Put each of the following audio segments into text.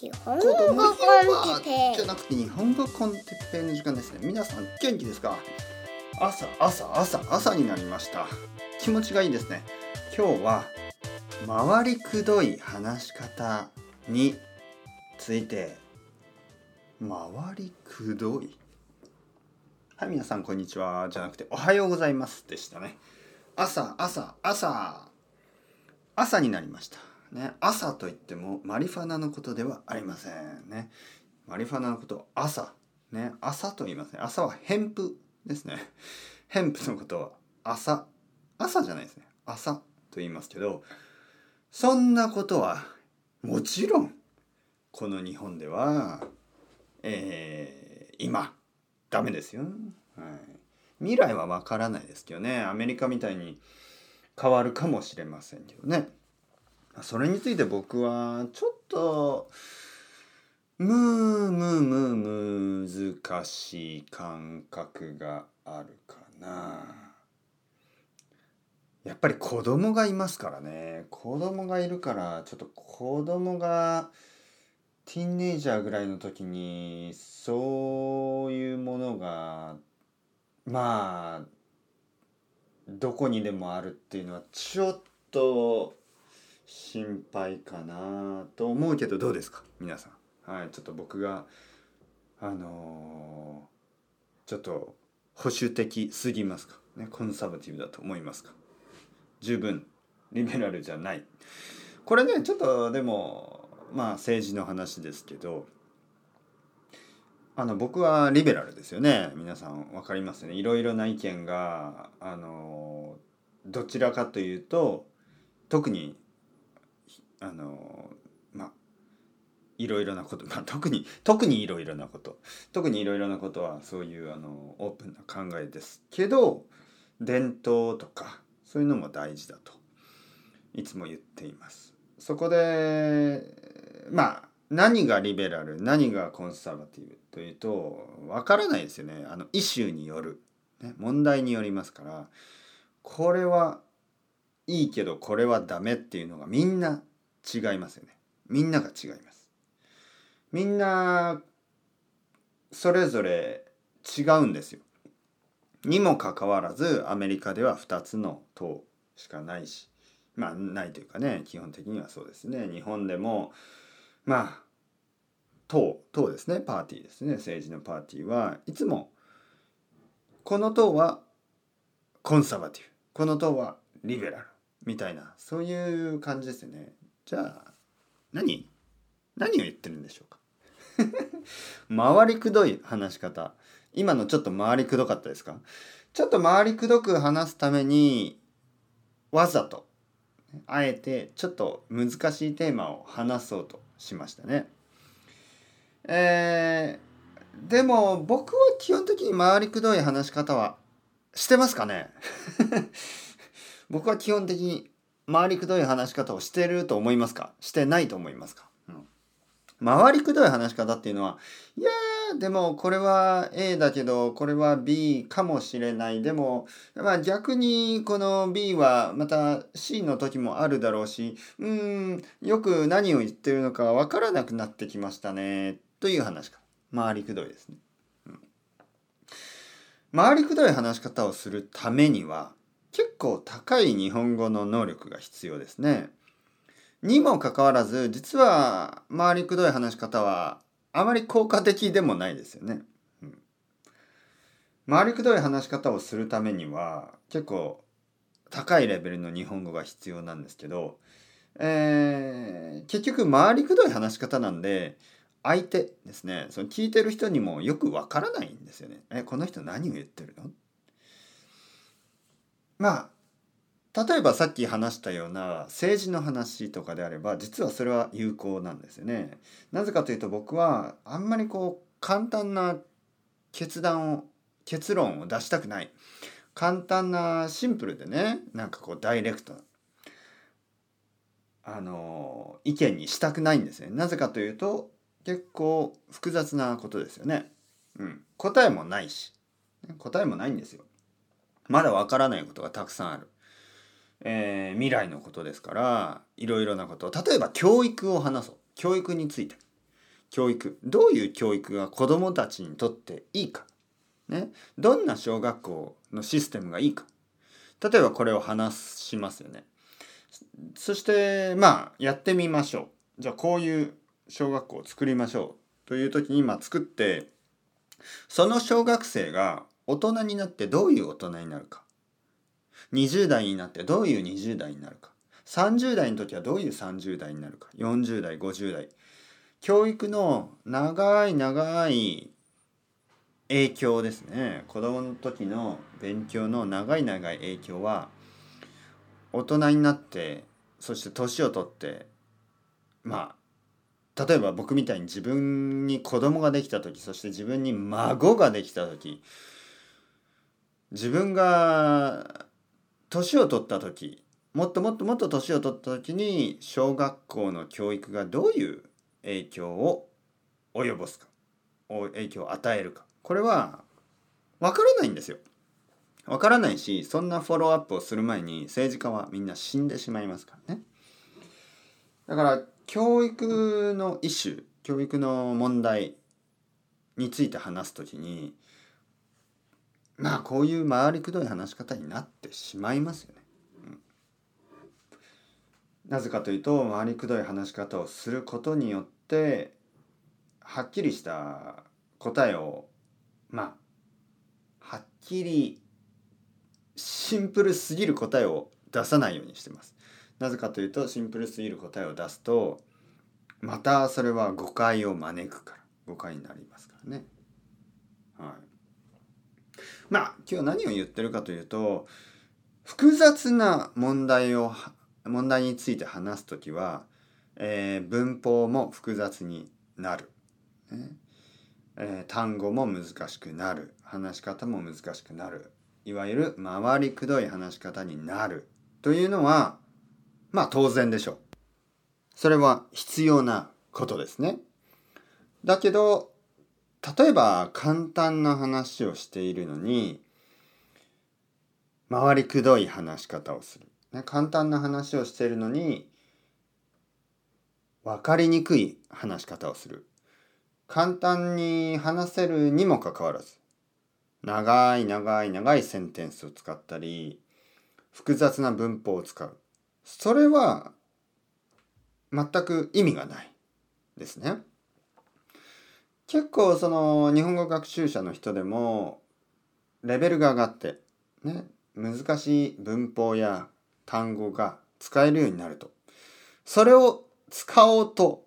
日本語コンテペじゃなくて日本語コンテッペイの時間ですね。皆さん元気ですか？朝朝朝朝になりました。気持ちがいいですね。今日は回りくどい話し方について。回りくどい？はい皆さんこんにちは。じゃなくておはようございますでしたね。朝朝朝。朝になりました。ね。朝といってもマリファナのことではありませんね。マリファナのことを朝。ね。朝と言いますね朝は偏布ですね。偏布のことは朝。朝じゃないですね。朝と言いますけどそんなことはもちろんこの日本ではえー今ダメですよ、はい、未来はわからないですけどね。アメリカみたいに変わるかもしれませんけどね。それについて僕はちょっとむむむ難しい感覚があるかな。やっぱり子供がいますからね。子供がいるからちょっと子供がティーンネイジャーぐらいの時にそういうものがまあどこにでもあるっていうのはちょっと心配かなと思うけどどうですか？皆さん。はいちょっと僕があのーちょっと保守的すぎますか？ねコンサバティブだと思いますか？十分リベラルじゃない。これねちょっとでもまあ政治の話ですけどあの僕はリベラルですよね。皆さん分かりますね。いろいろな意見があのどちらかというと特にあのまあいろいろなこと、まあ、特に特にいろいろなこと特にいろいろなことはそういうあのオープンな考えですけど伝統とかそういうのも大事だといつも言っています。そこでまあ何がリベラル何がコンサバティブというとわからないですよねあのイシューによる、ね、問題によりますからこれはいいけどこれはダメっていうのがみんな違いますよね。みんなが違います。みんなそれぞれ違うんですよ。にもかかわらずアメリカでは2つの党しかないしまあないというかね基本的にはそうですね。日本でもまあ党党ですね。パーティーですね。政治のパーティーはいつもこの党はコンサバティブ。この党はリベラル。みたいなそういう感じですよね。じゃあ何？何を言ってるんでしょうか？回りくどい話し方。今のちょっと回りくどかったですか？ちょっと回りくどく話すためにわざとあえてちょっと難しいテーマを話そうとしましたね。えー、でも僕は基本的に回りくどい話し方はしてますかね？僕は基本的に回りくどい話し方をしてると思いますか？してないと思いますか、うん、回りくどい話し方っていうのはいやーでもこれは A だけどこれは B かもしれない。でもまあ逆にこの B はまた C の時もあるだろうしうーんよく何を言ってるのかわからなくなってきましたねという話か。回りくどいですね、回りくどい話し方をするためには結構高い日本語の能力が必要ですねにもかかわらず実は回りくどい話し方はあまり効果的でもないですよね。うん、回りくどい話し方をするためには結構高いレベルの日本語が必要なんですけど、えー、結局回りくどい話し方なんで相手ですねその聞いてる人にもよくわからないんですよね。えこの人何を言ってるの？まあ例えばさっき話したような政治の話とかであれば実はそれは有効なんですよね。なぜかというと僕はあんまりこう簡単な決断を結論を出したくない簡単なシンプルでねなんかこうダイレクトあの意見にしたくないんですね。なぜかというと結構複雑なことですよね。うん、答えもないし答えもないんですよ。まだわからないことがたくさんある。えー、未来のことですからいろいろなこと例えば教育を話そう。教育について。教育。どういう教育が子どもたちにとっていいか、ね、どんな小学校のシステムがいいか。例えばこれを話しますよね。そしてまあやってみましょう。じゃあこういう小学校を作りましょう。という時に今作ってその小学生が大人になってどういう大人になるか。20代になってどういう20代になるか。30代の時はどういう30代になるか。40代50代。教育の長い長い影響ですね。子供の時の勉強の長い長い影響は大人になってそして年を取ってまあ例えば僕みたいに自分に子供ができた時そして自分に孫ができた時自分が年を取った時もっともっともっと年を取った時に小学校の教育がどういう影響を及ぼすか影響を与えるかこれはわからないんですよ。わからないしそんなフォローアップをする前に政治家はみんな死んでしまいますからね。だから教育のイシュ教育の問題について話す時にまあこういう回りくどい話し方になってしまいますよね。うん、なぜかというと回りくどい話し方をすることによってはっきりした答えをまあはっきりシンプルすぎる答えを出さないようにしてます。なぜかというとシンプルすぎる答えを出すとまたそれは誤解を招くから誤解になりますからね。はい。まあ今日何を言ってるかというと複雑な問題を問題について話す時は、えー、文法も複雑になる、ね。えー、単語も難しくなる。話し方も難しくなる。いわゆる回りくどい話し方になる。というのはまあ当然でしょう。それは必要なことですね。だけど、例えば簡単な話をしているのに、回りくどい話し方をする。ね、簡単な話をしているのに、分かりにくい話し方をする。簡単に話せるにもかかわらず、長い長い長いセンテンスを使ったり、複雑な文法を使う。それは全く意味がないですね。結構その日本語学習者の人でもレベルが上がってね難しい文法や単語が使えるようになるとそれを使おうと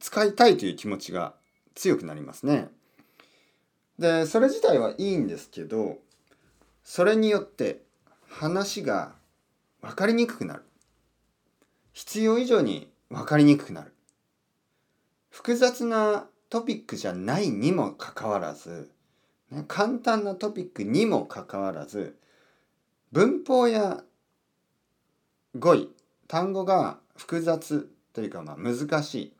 使いたいという気持ちが強くなりますね。でそれ自体はいいんですけどそれによって話が分かりにくくなる。必要以上に分かりにくくなる。複雑なトピックじゃないにもかかわらず、ね、簡単なトピックにもかかわらず、文法や語彙、単語が複雑というかまあ難しい、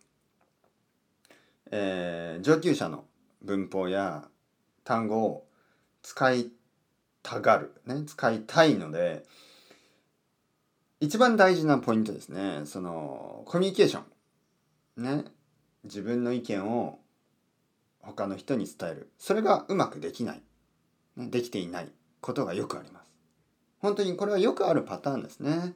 えー、上級者の文法や単語を使いたがる、ね、使いたいので、一番大事なポイントですね。その、コミュニケーション。ね。自分の意見を他の人に伝える。それがうまくできない。できていないことがよくあります。本当にこれはよくあるパターンですね。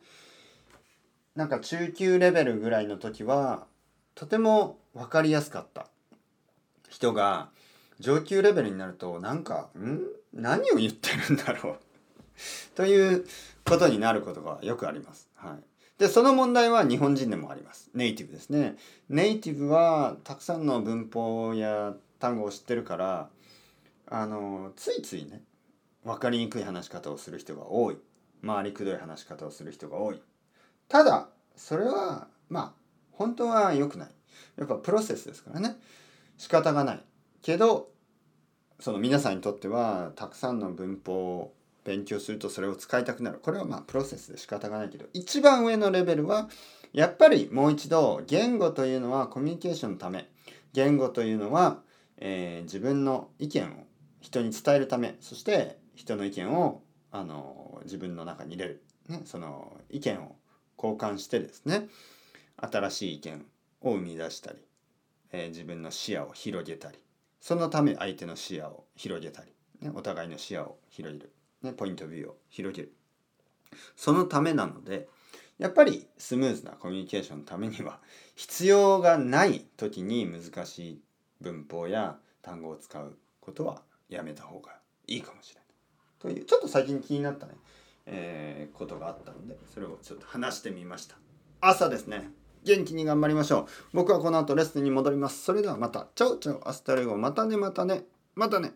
なんか中級レベルぐらいの時は、とても分かりやすかった人が、上級レベルになると、なんか、ん？何を言ってるんだろうということになることがよくあります。はい。で、その問題は日本人でもあります。ネイティブですね。ネイティブはたくさんの文法や単語を知ってるから、あの、ついついね、分かりにくい話し方をする人が多い。回りくどい話し方をする人が多い。ただ、それは、まあ、本当は良くない。やっぱプロセスですからね。仕方がない。けど、その皆さんにとっては、たくさんの文法を勉強するとそれを使いたくなるこれはまあプロセスで仕方がないけど一番上のレベルはやっぱりもう一度言語というのはコミュニケーションのため言語というのは、えー、自分の意見を人に伝えるためそして人の意見をあの自分の中に入れる、ね、その意見を交換してですね新しい意見を生み出したりえー自分の視野を広げたりそのため相手の視野を広げたり、ね、お互いの視野を広げる、ね、ポイントビューを広げる。そのためなのでやっぱりスムーズなコミュニケーションのためには必要がない時に難しい文法や単語を使うことはやめた方がいいかもしれない。というちょっと最近気になったね、えーことがあったのでそれをちょっと話してみました。朝ですね。元気に頑張りましょう。僕はこの後レッスンに戻ります。それではまた。 Ciao ciao。Hasta luego。またねまたね。またね。